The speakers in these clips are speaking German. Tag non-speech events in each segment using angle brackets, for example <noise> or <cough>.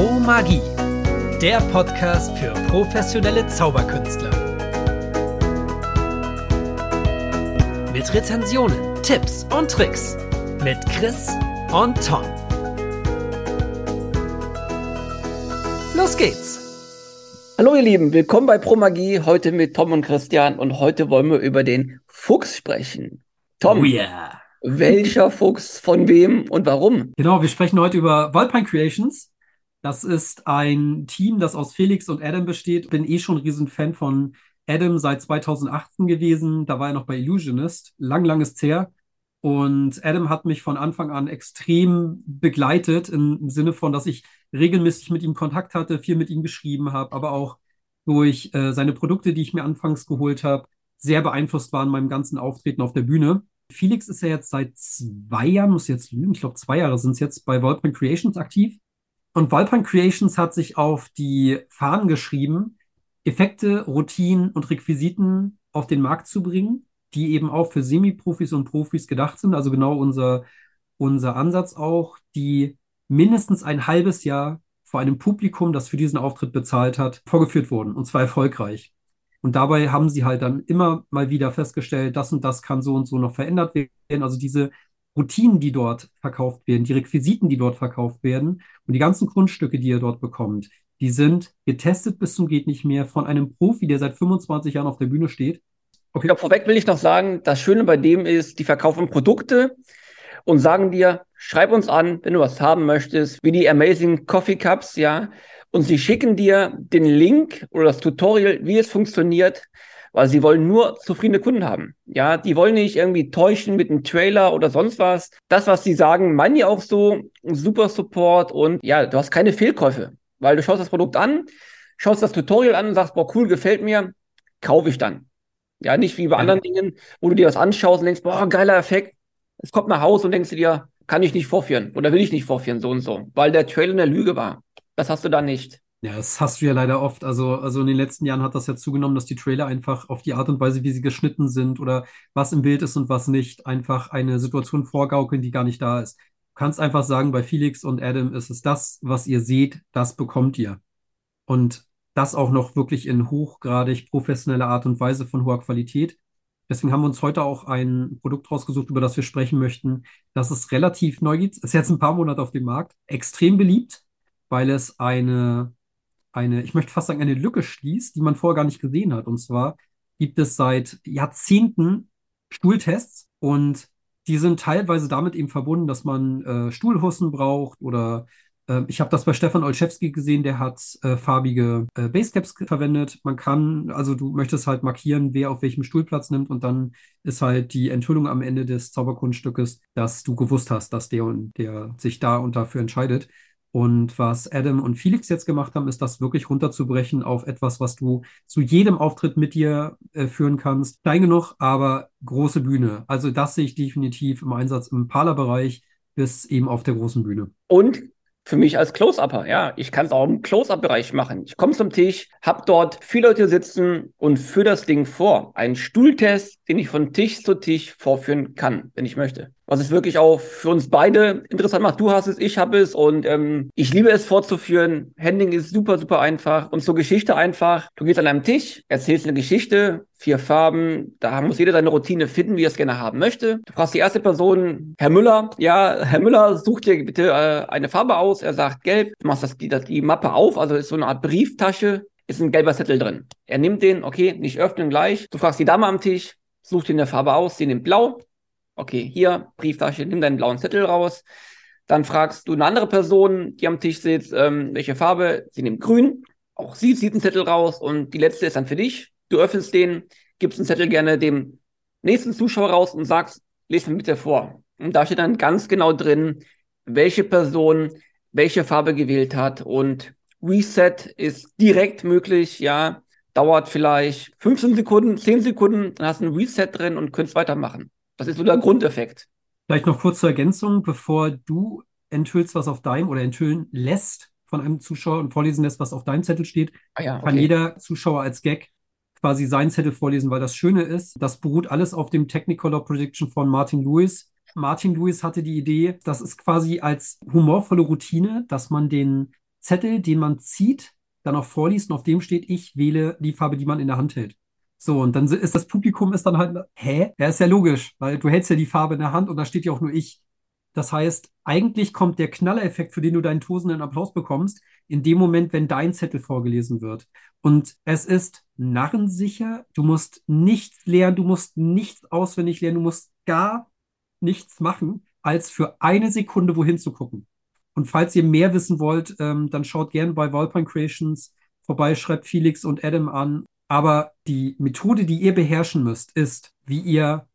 Pro Magie, der Podcast für professionelle Zauberkünstler. Mit Rezensionen, Tipps und Tricks mit Chris und Tom. Los geht's! Hallo ihr Lieben, willkommen bei Pro Magie, heute mit Tom und Christian und heute wollen wir über den Fuchs sprechen. Tom, Oh yeah! welcher Fuchs, von wem und warum? Genau, wir sprechen heute über Volpine Creations. Das ist ein Team, das aus Felix und Adam besteht. Bin eh schon ein Riesenfan von Adam seit 2018 gewesen. Da war er noch bei Illusionist. Lang, lang ist her. Und Adam hat mich von Anfang an extrem begleitet, im Sinne von, dass ich regelmäßig mit ihm Kontakt hatte, viel mit ihm geschrieben habe, aber auch durch äh, seine Produkte, die ich mir anfangs geholt habe, sehr beeinflusst war in meinem ganzen Auftreten auf der Bühne. Felix ist ja jetzt seit zwei Jahren, muss jetzt lügen, ich glaube zwei Jahre sind es jetzt bei Volpine Creations aktiv. Und Volpine Creations hat sich auf die Fahnen geschrieben, Effekte, Routinen und Requisiten auf den Markt zu bringen, die eben auch für Semi-Profis und Profis gedacht sind. Also genau unser, unser Ansatz auch, die mindestens ein halbes Jahr vor einem Publikum, das für diesen Auftritt bezahlt hat, vorgeführt wurden. Und zwar erfolgreich. Und dabei haben sie halt dann immer mal wieder festgestellt, das und das kann so und so noch verändert werden. Also diese Routinen, die dort verkauft werden, die Requisiten, die dort verkauft werden und die ganzen Grundstücke, die ihr dort bekommt, die sind getestet bis zum geht nicht mehr von einem Profi, der seit 25 Jahren auf der Bühne steht. Okay, glaub, vorweg will ich noch sagen, das Schöne bei dem ist, die verkaufen Produkte und sagen dir, schreib uns an, wenn du was haben möchtest, wie die Amazing Coffee Cups, ja. Und sie schicken dir den Link oder das Tutorial, wie es funktioniert, weil sie wollen nur zufriedene Kunden haben. Ja, die wollen nicht irgendwie täuschen mit einem Trailer oder sonst was. Das, was sie sagen, meinen die auch so. Super Support und ja, du hast keine Fehlkäufe, weil du schaust das Produkt an, schaust das Tutorial an und sagst, boah, cool, gefällt mir, kaufe ich dann. Ja, nicht wie bei Ja. anderen Dingen, wo du dir das anschaust und denkst, boah, geiler Effekt. Es kommt nach Hause und denkst du dir, kann ich nicht vorführen oder will ich nicht vorführen, so und so, weil der Trailer eine Lüge war. Das hast du da nicht. Ja, das hast du ja leider oft. Also, also in den letzten Jahren hat das ja zugenommen, dass die Trailer einfach auf die Art und Weise, wie sie geschnitten sind oder was im Bild ist und was nicht, einfach eine Situation vorgaukeln, die gar nicht da ist. Du kannst einfach sagen, bei Felix und Adam ist es das, was ihr seht, das bekommt ihr. Und das auch noch wirklich in hochgradig professioneller Art und Weise von hoher Qualität. Deswegen haben wir uns heute auch ein Produkt rausgesucht, über das wir sprechen möchten. Das ist relativ neu gibt. Ist jetzt ein paar Monate auf dem Markt. Extrem beliebt, weil es eine, eine, ich möchte fast sagen, eine Lücke schließt, die man vorher gar nicht gesehen hat. Und zwar gibt es seit Jahrzehnten Stuhltests und die sind teilweise damit eben verbunden, dass man äh, Stuhlhussen braucht oder äh, ich habe das bei Stefan Olszewski gesehen, der hat äh, farbige äh, Basecaps verwendet. Man kann, also du möchtest halt markieren, wer auf welchem Stuhl Platz nimmt und dann ist halt die Enthüllung am Ende des Zauberkunststückes, dass du gewusst hast, dass der und der sich da und dafür entscheidet. Und was Adam und Felix jetzt gemacht haben, ist das wirklich runterzubrechen auf etwas, was du zu jedem Auftritt mit dir äh, führen kannst. Klein genug, aber große Bühne. Also das sehe ich definitiv im Einsatz im Parlerbereich bis eben auf der großen Bühne. Und für mich als Close-Upper, ja, ich kann es auch im Close-Up-Bereich machen. Ich komme zum Tisch, hab dort viele Leute sitzen und führe das Ding vor. Ein Stuhltest, den ich von Tisch zu Tisch vorführen kann, wenn ich möchte. Was es wirklich auch für uns beide interessant macht. Du hast es, ich habe es und ähm, ich liebe es vorzuführen. Handling ist super, super einfach und zur Geschichte einfach. Du gehst an einem Tisch, erzählst eine Geschichte, vier Farben, da muss jeder seine Routine finden, wie er es gerne haben möchte. Du fragst die erste Person, Herr Müller, ja, Herr Müller, such dir bitte äh, eine Farbe aus. Er sagt gelb. Du machst das, die, die Mappe auf, also ist so eine Art Brieftasche, ist ein gelber Zettel drin. Er nimmt den, okay, nicht öffnen gleich. Du fragst die Dame am Tisch, such dir eine Farbe aus, sie nimmt blau. Okay, hier, Brieftasche, nimm deinen blauen Zettel raus. Dann fragst du eine andere Person, die am Tisch sitzt, ähm, welche Farbe, sie nimmt grün. Auch sie zieht einen Zettel raus und die letzte ist dann für dich. Du öffnest den, gibst den Zettel gerne dem nächsten Zuschauer raus und sagst, lese mir bitte vor. Und da steht dann ganz genau drin, welche Person welche Farbe gewählt hat. Und Reset ist direkt möglich, ja. Dauert vielleicht 15 Sekunden, 10 Sekunden, dann hast du ein Reset drin und könntest weitermachen. Das ist so der Grundeffekt. Vielleicht noch kurz zur Ergänzung, bevor du enthüllst, was auf deinem oder enthüllen lässt von einem Zuschauer und vorlesen lässt, was auf deinem Zettel steht, Ah ja, kann okay. jeder Zuschauer als Gag quasi seinen Zettel vorlesen, weil das Schöne ist, das beruht alles auf dem Technicolor Prediction von Martin Lewis. Martin Lewis hatte die Idee, das ist quasi als humorvolle Routine, dass man den Zettel, den man zieht, dann auch vorliest und auf dem steht, ich wähle die Farbe, die man in der Hand hält. So, und dann ist das Publikum ist dann halt, hä? Ja, ist ja logisch, weil du hältst ja die Farbe in der Hand und da steht ja auch nur ich. Das heißt, eigentlich kommt der Knallereffekt, für den du deinen tosenden Applaus bekommst, in dem Moment, wenn dein Zettel vorgelesen wird. Und es ist narrensicher, du musst nichts lernen, du musst nichts auswendig lernen, du musst gar nichts machen, als für eine Sekunde wohin zu gucken. Und falls ihr mehr wissen wollt, ähm, dann schaut gerne bei Volpine Creations vorbei, schreibt Felix und Adam an. Aber die Methode, die ihr beherrschen müsst, ist, wie ihr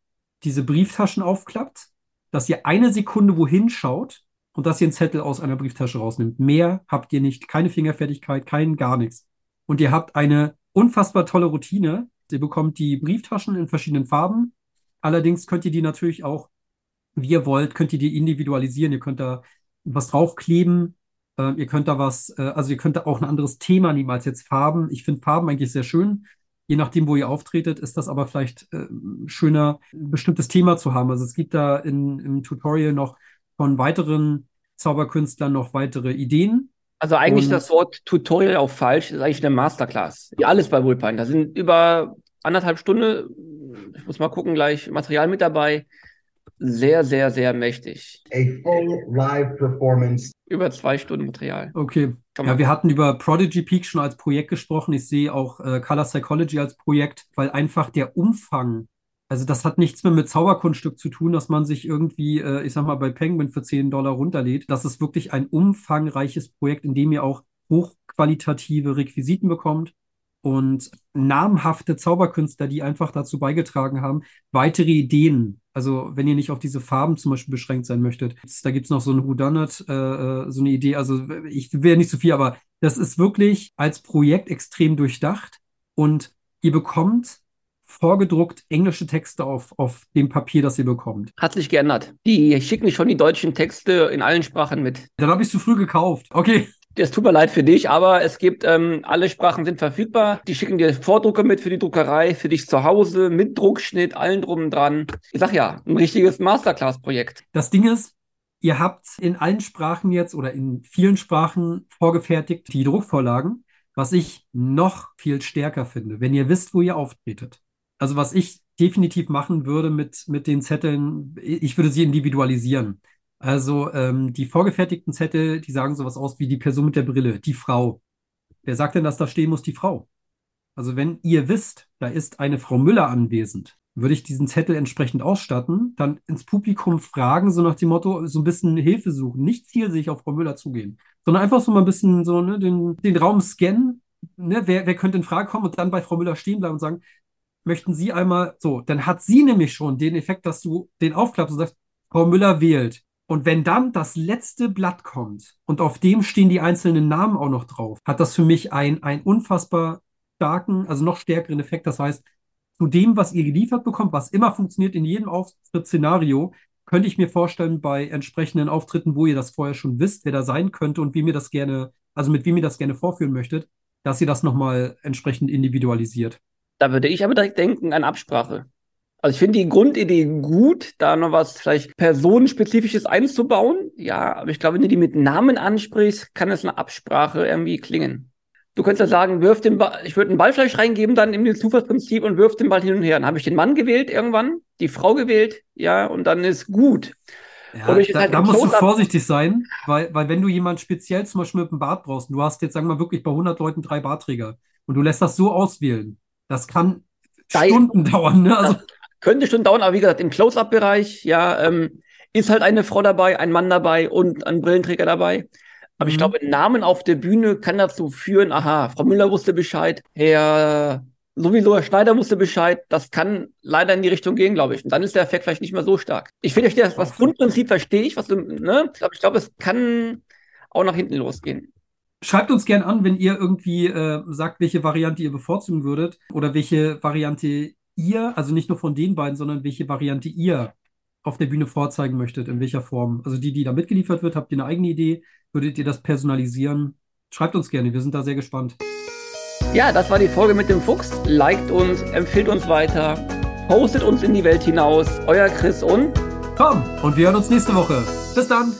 diese Brieftaschen aufklappt, dass ihr eine Sekunde wohin schaut und dass ihr einen Zettel aus einer Brieftasche rausnimmt. Mehr habt ihr nicht, keine Fingerfertigkeit, kein gar nichts. Und ihr habt eine unfassbar tolle Routine. Ihr bekommt die Brieftaschen in verschiedenen Farben. Allerdings könnt ihr die natürlich auch, wie ihr wollt, könnt ihr die individualisieren. Ihr könnt da was draufkleben. Äh, ihr könnt da was, äh, also ihr könnt da auch ein anderes Thema nehmen als jetzt Farben. Ich finde Farben eigentlich sehr schön. Je nachdem, wo ihr auftretet, ist das aber vielleicht äh, schöner, ein bestimmtes Thema zu haben. Also es gibt da in, im Tutorial noch von weiteren Zauberkünstlern noch weitere Ideen. Also eigentlich Und, das Wort Tutorial auch falsch, ist eigentlich eine Masterclass. Wie alles bei Woolpine. Da sind über anderthalb Stunden, ich muss mal gucken, gleich Material mit dabei sehr, sehr, sehr mächtig. A full live performance. Über zwei Stunden Material. Okay. Ja, wir hatten über Prodigy Peak schon als Projekt gesprochen. Ich sehe auch äh, Color Psychology als Projekt, weil einfach der Umfang, also das hat nichts mehr mit Zauberkunststück zu tun, dass man sich irgendwie, äh, ich sag mal, bei Penguin für 10 Dollar runterlädt. Das ist wirklich ein umfangreiches Projekt, in dem ihr auch hochqualitative Requisiten bekommt und namhafte Zauberkünstler, die einfach dazu beigetragen haben, weitere Ideen also, wenn ihr nicht auf diese Farben zum Beispiel beschränkt sein möchtet, da gibt es noch so ein Whodunit, äh, äh, so eine Idee. Also, ich will nicht so viel, aber das ist wirklich als Projekt extrem durchdacht und ihr bekommt vorgedruckt englische Texte auf, auf dem Papier, das ihr bekommt. Hat sich geändert. Die schicken schon die deutschen Texte in allen Sprachen mit. Dann habe ich zu früh gekauft. Okay. Es tut mir leid für dich, aber es gibt, ähm, alle Sprachen sind verfügbar. Die schicken dir Vordrucke mit für die Druckerei, für dich zu Hause, mit Druckschnitt, allen drum dran. Ich sag ja, ein richtiges Masterclass-Projekt. Das Ding ist, ihr habt in allen Sprachen jetzt oder in vielen Sprachen vorgefertigt die Druckvorlagen, was ich noch viel stärker finde, wenn ihr wisst, wo ihr auftretet. Also was ich definitiv machen würde mit, mit den Zetteln, ich würde sie individualisieren. Also ähm, die vorgefertigten Zettel, die sagen sowas aus wie die Person mit der Brille, die Frau. Wer sagt denn, dass da stehen muss, die Frau? Also wenn ihr wisst, da ist eine Frau Müller anwesend, würde ich diesen Zettel entsprechend ausstatten, dann ins Publikum fragen, so nach dem Motto, so ein bisschen Hilfe suchen, nicht zielsicher auf Frau Müller zugehen, sondern einfach so mal ein bisschen so ne, den, den Raum scannen, ne, wer, wer könnte in Frage kommen und dann bei Frau Müller stehen bleiben und sagen, möchten Sie einmal, so, dann hat sie nämlich schon den Effekt, dass du den aufklappst und sagst, Frau Müller wählt. Und wenn dann das letzte Blatt kommt und auf dem stehen die einzelnen Namen auch noch drauf, hat das für mich ein, ein unfassbar starken, also noch stärkeren Effekt. Das heißt, zu dem, was ihr geliefert bekommt, was immer funktioniert in jedem Auftrittsszenario, könnte ich mir vorstellen, bei entsprechenden Auftritten, wo ihr das vorher schon wisst, wer da sein könnte und wie mir das gerne, also mit wem ihr das gerne vorführen möchtet, dass ihr das nochmal entsprechend individualisiert. Da würde ich aber direkt denken an Absprache. Also ich finde die Grundidee gut, da noch was vielleicht personenspezifisches einzubauen. Ja, aber ich glaube, wenn du die mit Namen ansprichst, kann es eine Absprache irgendwie klingen. Du könntest ja sagen, wirf den Ball, ich würde einen Ball vielleicht reingeben, dann im Zufallsprinzip und wirf den Ball hin und her. Dann habe ich den Mann gewählt irgendwann, die Frau gewählt, ja, und dann ist gut. Ja, da, halt da musst du vorsichtig sein, weil, weil wenn du jemand speziell zum Beispiel mit einem Bart brauchst, du hast jetzt, sagen wir mal, wirklich bei 100 Leuten drei Bartträger und du lässt das so auswählen, das kann Stunden <laughs> dauern. Ne? Also, könnte schon dauern, aber wie gesagt, im Close-Up-Bereich, ja, ähm, ist halt eine Frau dabei, ein Mann dabei und ein Brillenträger dabei. Aber mhm. ich glaube, Namen auf der Bühne kann dazu führen, aha, Frau Müller wusste Bescheid, Herr sowieso Herr Schneider wusste Bescheid. Das kann leider in die Richtung gehen, glaube ich. Und dann ist der Effekt vielleicht nicht mehr so stark. Ich finde, das was Grundprinzip verstehe ich, was du, ne? Aber ich glaube, es kann auch nach hinten losgehen. Schreibt uns gern an, wenn ihr irgendwie äh, sagt, welche Variante ihr bevorzugen würdet oder welche Variante ihr, also nicht nur von den beiden, sondern welche Variante ihr auf der Bühne vorzeigen möchtet, in welcher Form. Also die, die da mitgeliefert wird, habt ihr eine eigene Idee? Würdet ihr das personalisieren? Schreibt uns gerne, wir sind da sehr gespannt. Ja, das war die Folge mit dem Fuchs. Liked uns, empfiehlt uns weiter, postet uns in die Welt hinaus. Euer Chris und Tom. Und wir hören uns nächste Woche. Bis dann.